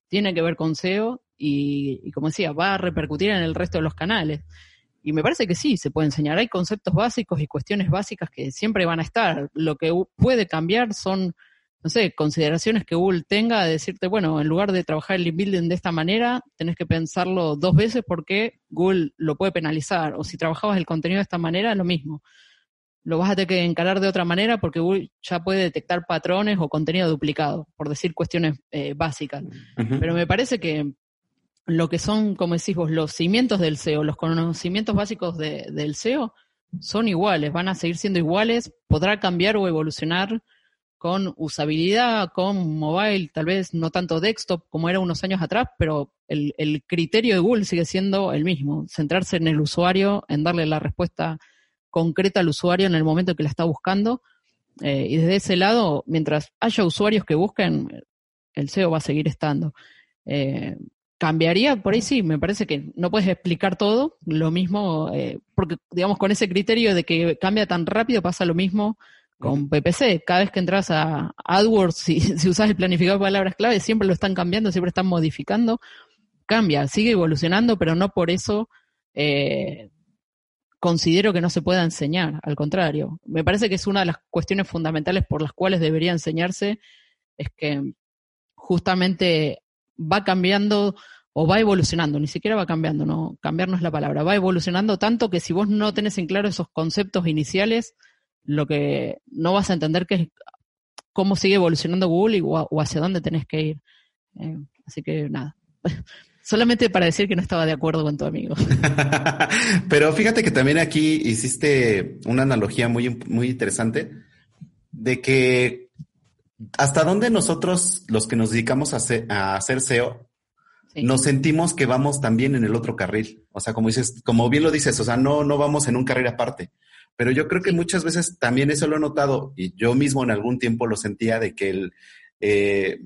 tiene que ver con SEO y, como decía, va a repercutir en el resto de los canales. Y me parece que sí, se puede enseñar. Hay conceptos básicos y cuestiones básicas que siempre van a estar. Lo que puede cambiar son, no sé, consideraciones que Google tenga de decirte, bueno, en lugar de trabajar el link building de esta manera, tenés que pensarlo dos veces porque Google lo puede penalizar. O si trabajabas el contenido de esta manera, lo mismo lo vas a tener que encarar de otra manera porque Google ya puede detectar patrones o contenido duplicado, por decir cuestiones eh, básicas. Pero me parece que lo que son, como decís vos, los cimientos del SEO, los conocimientos básicos del SEO, son iguales, van a seguir siendo iguales, podrá cambiar o evolucionar con usabilidad, con mobile, tal vez no tanto desktop como era unos años atrás, pero el, criterio de Google sigue siendo el mismo, centrarse en el usuario, en darle la respuesta concreta al usuario en el momento que la está buscando. Eh, y desde ese lado, mientras haya usuarios que busquen, el SEO va a seguir estando. Eh, cambiaría, por ahí sí, me parece que no puedes explicar todo, lo mismo, eh, porque digamos con ese criterio de que cambia tan rápido pasa lo mismo con PPC. Cada vez que entras a AdWords, si, si usas el planificador de palabras clave, siempre lo están cambiando, siempre están modificando. Cambia, sigue evolucionando, pero no por eso eh, considero que no se pueda enseñar, al contrario. Me parece que es una de las cuestiones fundamentales por las cuales debería enseñarse, es que justamente va cambiando o va evolucionando, ni siquiera va cambiando, no, cambiar no es la palabra, va evolucionando tanto que si vos no tenés en claro esos conceptos iniciales, lo que no vas a entender que es cómo sigue evolucionando Google y, o, hacia dónde tenés que ir. Eh, así que nada. Solamente para decir que no estaba de acuerdo con tu amigo. Pero fíjate que también aquí hiciste una analogía muy, muy interesante de que hasta dónde nosotros, los que nos dedicamos a hacer, SEO, nos sentimos que vamos también en el otro carril. O sea, como dices, como bien lo dices, o sea, no, no vamos en un carril aparte. Pero yo creo que muchas veces también eso lo he notado y yo mismo en algún tiempo lo sentía de que el, eh,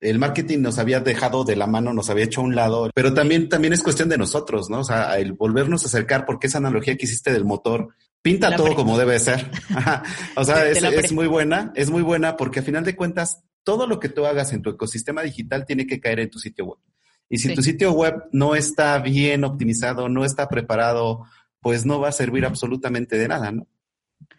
el marketing nos había dejado de la mano, nos había hecho a un lado, pero también, también es cuestión de nosotros, ¿no? O sea, el volvernos a acercar, porque esa analogía que hiciste del motor pinta todo como debe ser. o sea, es, muy buena, es muy buena porque a final de cuentas, todo lo que tú hagas en tu ecosistema digital tiene que caer en tu sitio web. Y si tu sitio web no está bien optimizado, no está preparado, pues no va a servir absolutamente de nada, ¿no?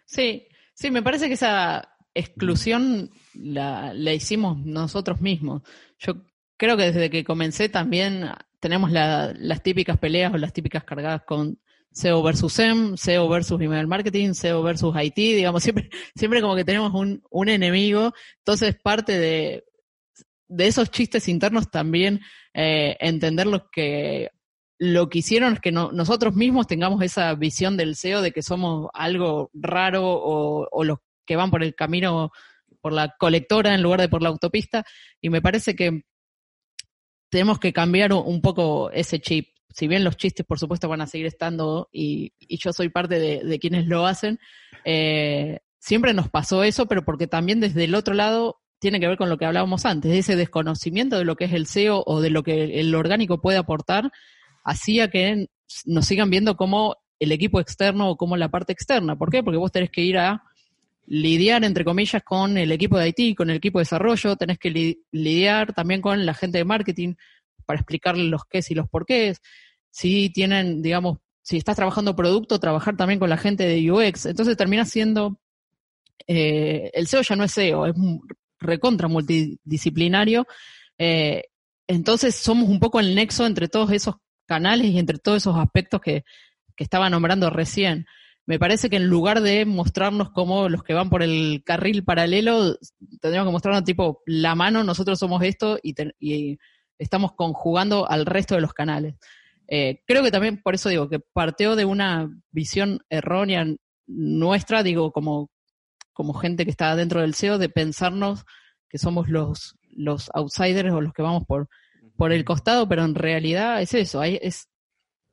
Sí, sí, me parece que esa exclusión la, hicimos nosotros mismos. Yo creo que desde que comencé también tenemos las típicas peleas o las típicas cargadas con SEO versus SEM, SEO versus email marketing, SEO versus IT, digamos, siempre, siempre como que tenemos un, un enemigo. Entonces, parte de, de esos chistes internos también eh, entender lo que lo que hicieron es que nosotros mismos tengamos esa visión del SEO de que somos algo raro o, los que van por el camino, por la colectora en lugar de por la autopista, y me parece que tenemos que cambiar un poco ese chip. Si bien los chistes, por supuesto, van a seguir estando y, yo soy parte de, quienes lo hacen, eh, siempre nos pasó eso, pero porque también desde el otro lado tiene que ver con lo que hablábamos antes, ese desconocimiento de lo que es el SEO o de lo que el orgánico puede aportar, hacía que nos sigan viendo como el equipo externo o como la parte externa. ¿Por qué? Porque vos tenés que ir a lidiar, entre comillas, con el equipo de IT, con el equipo de desarrollo, tenés que lidiar también con la gente de marketing para explicarle los qué y los porqués. Si tienen, digamos, si estás trabajando producto, trabajar también con la gente de UX. Entonces termina siendo, eh, el SEO ya no es SEO, es recontra multidisciplinario. Eh, entonces somos un poco el nexo entre todos esos canales y entre todos esos aspectos que, que estaba nombrando recién me parece que en lugar de mostrarnos como los que van por el carril paralelo, tendríamos que mostrarnos tipo la mano, nosotros somos esto y, estamos conjugando al resto de los canales. Eh, creo que también por eso digo que partió de una visión errónea nuestra, digo, como, como gente que está dentro del SEO, de pensarnos que somos los, los outsiders o los que vamos por, por el costado, pero en realidad es eso, es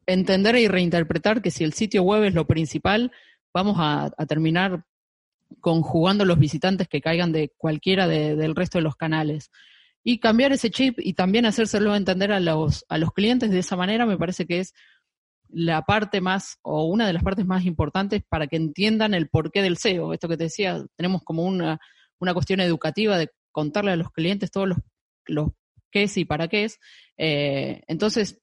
entender y reinterpretar que si el sitio web es lo principal, vamos a, terminar conjugando los visitantes que caigan de cualquiera del resto de los canales. Y cambiar ese chip y también hacérselo entender a los, a los clientes de esa manera me parece que es la parte más, o una de las partes más importantes para que entiendan el porqué del SEO. Esto que te decía, tenemos como una, una cuestión educativa de contarle a los clientes todos los qué es y para qué es. Eh, entonces,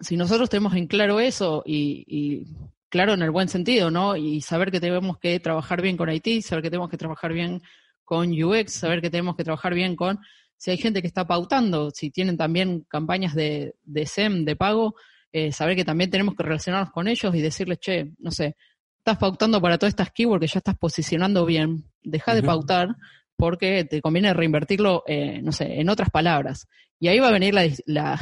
si nosotros tenemos en claro eso y, y, claro en el buen sentido, ¿no? Y saber que tenemos que trabajar bien con IT, saber que tenemos que trabajar bien con UX, saber que tenemos que trabajar bien con si hay gente que está pautando, si tienen también campañas de, de SEM, de pago, eh, saber que también tenemos que relacionarnos con ellos y decirles, che, no sé, estás pautando para todas estas keywords que ya estás posicionando bien, deja de pautar porque te conviene reinvertirlo, eh, no sé, en otras palabras. Y ahí va a venir la, la,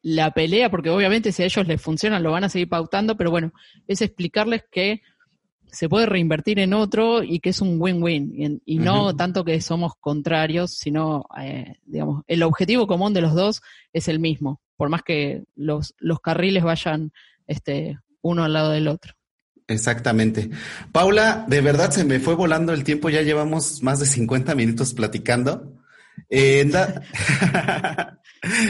la, pelea, porque obviamente si a ellos les funcionan lo van a seguir pautando, pero bueno, es explicarles que se puede reinvertir en otro y que es un win-win. Y, y, no tanto que somos contrarios, sino, eh, digamos, el objetivo común de los dos es el mismo, por más que los, los carriles vayan este, uno al lado del otro. Exactamente. Paula, de verdad se me fue volando el tiempo, ya llevamos más de 50 minutos platicando. Eh, en da...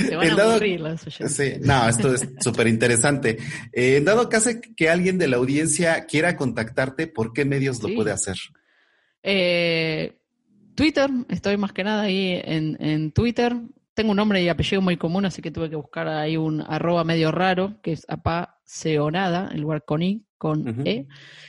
Se van a dado... aburrir sí, no, esto es súper interesante. Eh, en dado caso que alguien de la audiencia quiera contactarte, ¿por qué medios sí. lo puede hacer? Eh, Twitter, estoy más que nada ahí en, en Twitter. Tengo un nombre y apellido muy común, así que tuve que buscar ahí un arroba medio raro, que es apaseonada, en lugar con I, con uh -huh. E.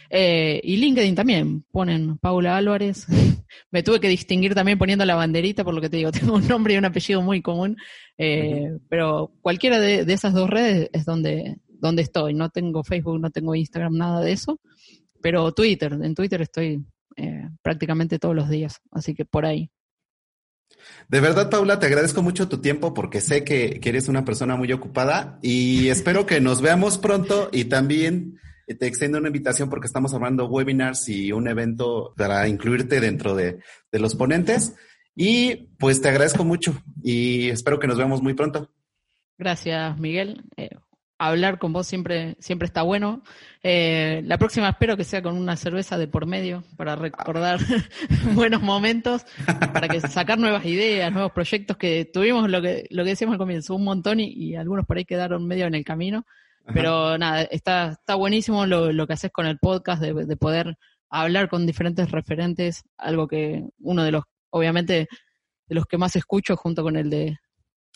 Eh, y LinkedIn también, ponen Paula Álvarez. Me tuve que distinguir también poniendo la banderita, por lo que te digo, tengo un nombre y un apellido muy común, eh, uh -huh. pero cualquiera de, de, esas dos redes es donde, donde estoy. No tengo Facebook, no tengo Instagram, nada de eso, pero Twitter, en Twitter estoy eh, prácticamente todos los días, así que por ahí. De verdad, Paula, te agradezco mucho tu tiempo porque sé que, eres una persona muy ocupada y espero que nos veamos pronto y también te extiendo una invitación porque estamos hablando webinars y un evento para incluirte dentro de, de los ponentes. Y pues te agradezco mucho y espero que nos veamos muy pronto. Gracias, Miguel. Eh, hablar con vos siempre, siempre está bueno. Eh, la próxima espero que sea con una cerveza de por medio para recordar buenos momentos, para que sacar nuevas ideas, nuevos proyectos que tuvimos lo que, lo que decíamos al comienzo, un montón y, y algunos por ahí quedaron medio en el camino. Pero nada, está, está buenísimo lo, lo que haces con el podcast, de, de, poder hablar con diferentes referentes, algo que uno de los, obviamente, de los que más escucho junto con el de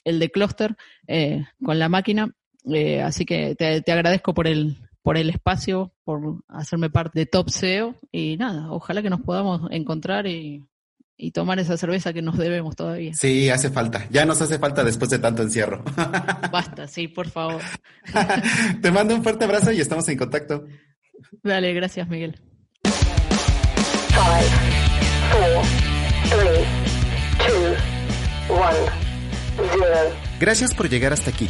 el de Cluster, eh, con la máquina. Eh, así que te, te, agradezco por el, por el espacio, por hacerme parte de Top SEO y nada, ojalá que nos podamos encontrar y, y tomar esa cerveza que nos debemos todavía. Sí, hace falta. Ya nos hace falta después de tanto encierro. Basta, sí, por favor. Te mando un fuerte abrazo y estamos en contacto. Dale, gracias, Miguel. Five, four, three, two, one, zero. Gracias por llegar hasta aquí.